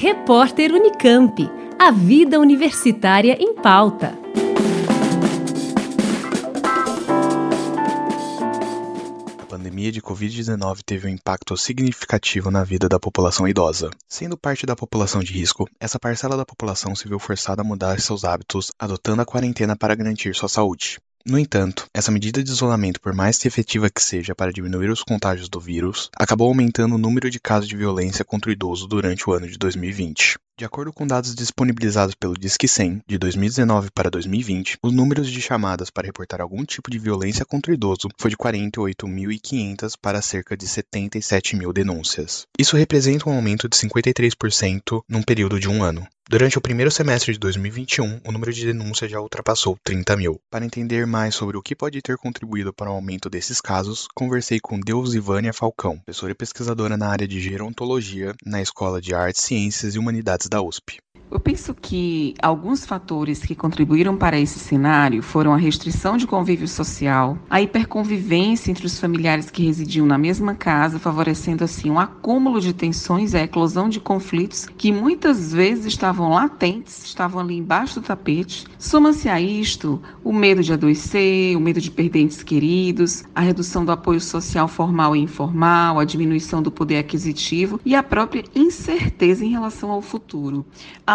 Repórter Unicamp. A vida universitária em pauta. A pandemia de Covid-19 teve um impacto significativo na vida da população idosa. Sendo parte da população de risco, essa parcela da população se viu forçada a mudar seus hábitos, adotando a quarentena para garantir sua saúde. No entanto, essa medida de isolamento, por mais efetiva que seja para diminuir os contágios do vírus, acabou aumentando o número de casos de violência contra o idoso durante o ano de 2020. De acordo com dados disponibilizados pelo Disque 100, de 2019 para 2020, os números de chamadas para reportar algum tipo de violência contra o idoso foi de 48.500 para cerca de 77 mil denúncias. Isso representa um aumento de 53% num período de um ano. Durante o primeiro semestre de 2021, o número de denúncias já ultrapassou 30 mil. Para entender mais sobre o que pode ter contribuído para o aumento desses casos, conversei com Deusivânia Falcão, professora e pesquisadora na área de gerontologia na Escola de Artes, Ciências e Humanidades da USP. Eu penso que alguns fatores que contribuíram para esse cenário foram a restrição de convívio social, a hiperconvivência entre os familiares que residiam na mesma casa, favorecendo assim um acúmulo de tensões e a eclosão de conflitos que muitas vezes estavam latentes, estavam ali embaixo do tapete. Soma-se a isto o medo de adoecer, o medo de perder entes queridos, a redução do apoio social formal e informal, a diminuição do poder aquisitivo e a própria incerteza em relação ao futuro.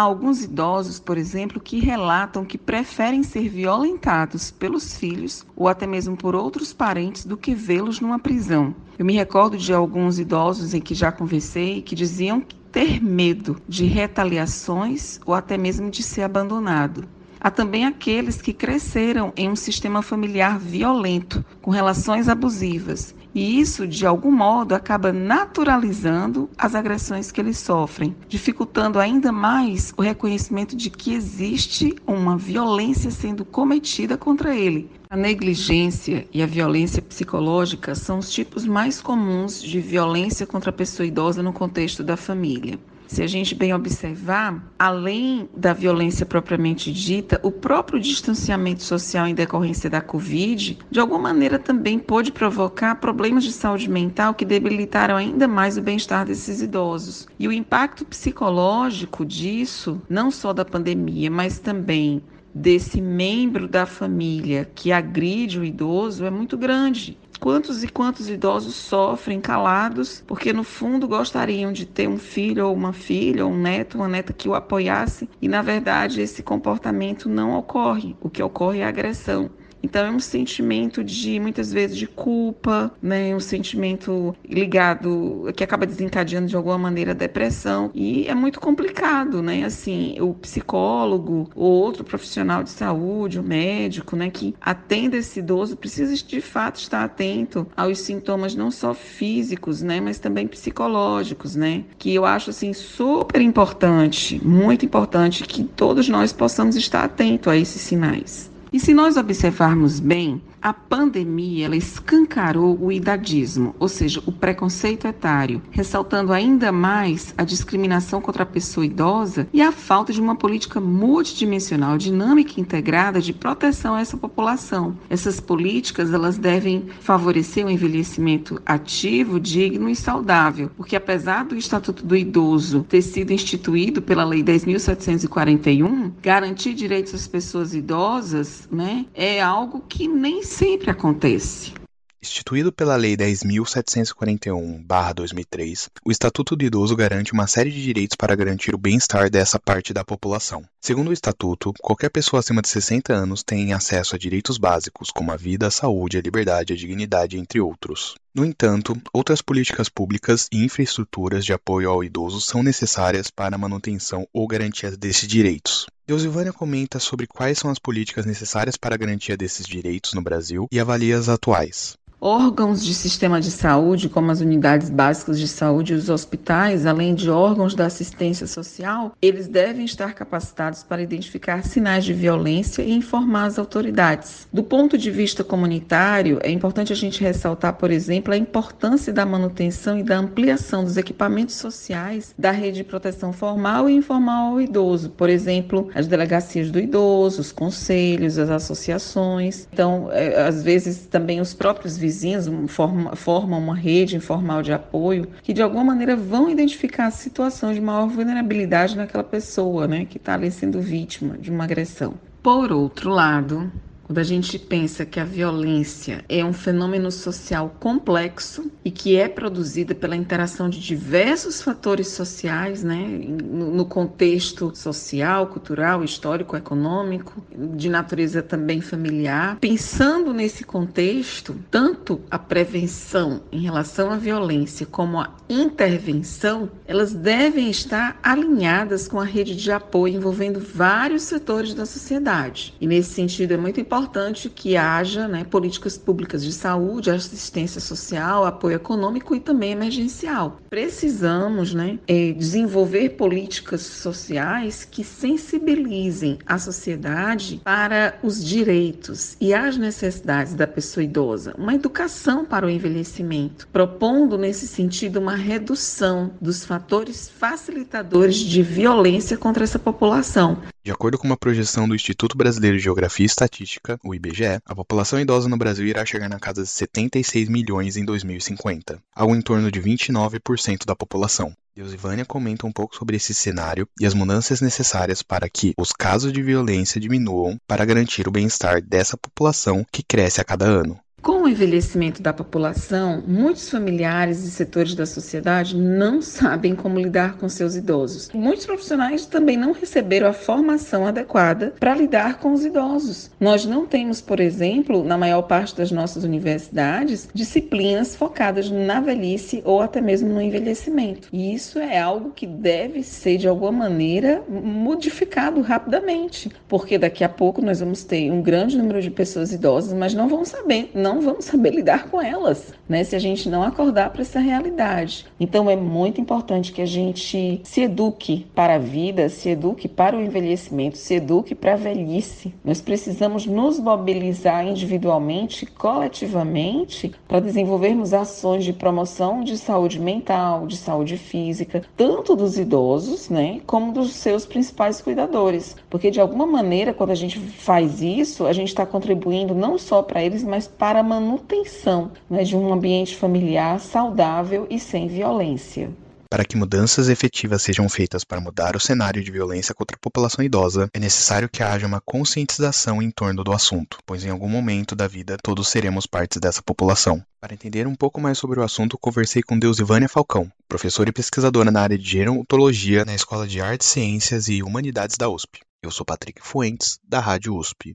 Alguns idosos, por exemplo, que relatam que preferem ser violentados pelos filhos ou até mesmo por outros parentes do que vê-los numa prisão. Eu me recordo de alguns idosos em que já conversei que diziam ter medo de retaliações ou até mesmo de ser abandonado. Há também aqueles que cresceram em um sistema familiar violento, com relações abusivas, e isso, de algum modo, acaba naturalizando as agressões que eles sofrem, dificultando ainda mais o reconhecimento de que existe uma violência sendo cometida contra ele. A negligência e a violência psicológica são os tipos mais comuns de violência contra a pessoa idosa no contexto da família. Se a gente bem observar, além da violência propriamente dita, o próprio distanciamento social em decorrência da Covid, de alguma maneira também pode provocar problemas de saúde mental que debilitaram ainda mais o bem-estar desses idosos. E o impacto psicológico disso, não só da pandemia, mas também desse membro da família que agride o idoso é muito grande. Quantos e quantos idosos sofrem calados porque, no fundo, gostariam de ter um filho ou uma filha, ou um neto, uma neta que o apoiasse e, na verdade, esse comportamento não ocorre. O que ocorre é agressão. Então é um sentimento de muitas vezes de culpa, né, um sentimento ligado que acaba desencadeando de alguma maneira a depressão e é muito complicado, né? Assim, o psicólogo ou outro profissional de saúde, o médico, né, que atende esse idoso precisa de fato estar atento aos sintomas não só físicos, né, mas também psicológicos, né? Que eu acho assim super importante, muito importante que todos nós possamos estar atentos a esses sinais. E se nós observarmos bem, a pandemia ela escancarou o idadismo, ou seja, o preconceito etário, ressaltando ainda mais a discriminação contra a pessoa idosa e a falta de uma política multidimensional, dinâmica e integrada de proteção a essa população. Essas políticas elas devem favorecer o envelhecimento ativo, digno e saudável, porque apesar do Estatuto do Idoso ter sido instituído pela Lei 10.741, garantir direitos às pessoas idosas, né, é algo que nem sempre acontece. Instituído pela Lei 10.741-2003, o Estatuto do Idoso garante uma série de direitos para garantir o bem-estar dessa parte da população. Segundo o Estatuto, qualquer pessoa acima de 60 anos tem acesso a direitos básicos, como a vida, a saúde, a liberdade, a dignidade, entre outros. No entanto, outras políticas públicas e infraestruturas de apoio ao idoso são necessárias para a manutenção ou garantia desses direitos. Deusilvânia comenta sobre quais são as políticas necessárias para a garantia desses direitos no Brasil e avalia as atuais. Órgãos de sistema de saúde, como as unidades básicas de saúde e os hospitais, além de órgãos da assistência social, eles devem estar capacitados para identificar sinais de violência e informar as autoridades. Do ponto de vista comunitário, é importante a gente ressaltar, por exemplo, a importância da manutenção e da ampliação dos equipamentos sociais da rede de proteção formal e informal ao idoso, por exemplo, as delegacias do idoso, os conselhos, as associações. Então, é, às vezes também os próprios vizinhos vizinhos, forma, formam uma rede informal de apoio que de alguma maneira vão identificar a situação de maior vulnerabilidade naquela pessoa, né, que está ali sendo vítima de uma agressão. Por outro lado, quando a gente pensa que a violência é um fenômeno social complexo e que é produzida pela interação de diversos fatores sociais, né, no contexto social, cultural, histórico, econômico, de natureza também familiar, pensando nesse contexto, tanto a prevenção em relação à violência como a intervenção, elas devem estar alinhadas com a rede de apoio envolvendo vários setores da sociedade. E nesse sentido é muito importante importante que haja né, políticas públicas de saúde, assistência social, apoio econômico e também emergencial. Precisamos né, é, desenvolver políticas sociais que sensibilizem a sociedade para os direitos e as necessidades da pessoa idosa, uma educação para o envelhecimento, propondo nesse sentido uma redução dos fatores facilitadores de violência contra essa população. De acordo com uma projeção do Instituto Brasileiro de Geografia e Estatística, o IBGE, a população idosa no Brasil irá chegar na casa de 76 milhões em 2050, algo em torno de 29% da população. Deus e Vânia comentam um pouco sobre esse cenário e as mudanças necessárias para que os casos de violência diminuam para garantir o bem-estar dessa população que cresce a cada ano. O envelhecimento da população, muitos familiares e setores da sociedade não sabem como lidar com seus idosos. Muitos profissionais também não receberam a formação adequada para lidar com os idosos. Nós não temos, por exemplo, na maior parte das nossas universidades, disciplinas focadas na velhice ou até mesmo no envelhecimento. E isso é algo que deve ser, de alguma maneira, modificado rapidamente, porque daqui a pouco nós vamos ter um grande número de pessoas idosas, mas não vão saber, não não saber lidar com elas, né? Se a gente não acordar para essa realidade. Então é muito importante que a gente se eduque para a vida, se eduque para o envelhecimento, se eduque para a velhice. Nós precisamos nos mobilizar individualmente, coletivamente, para desenvolvermos ações de promoção de saúde mental, de saúde física, tanto dos idosos, né, como dos seus principais cuidadores. Porque de alguma maneira, quando a gente faz isso, a gente está contribuindo não só para eles, mas para manutenção né, de um ambiente familiar saudável e sem violência. Para que mudanças efetivas sejam feitas para mudar o cenário de violência contra a população idosa, é necessário que haja uma conscientização em torno do assunto, pois em algum momento da vida todos seremos partes dessa população. Para entender um pouco mais sobre o assunto, conversei com Deusivânia Falcão, professora e pesquisadora na área de gerontologia na Escola de Artes, Ciências e Humanidades da USP. Eu sou Patrick Fuentes, da Rádio USP.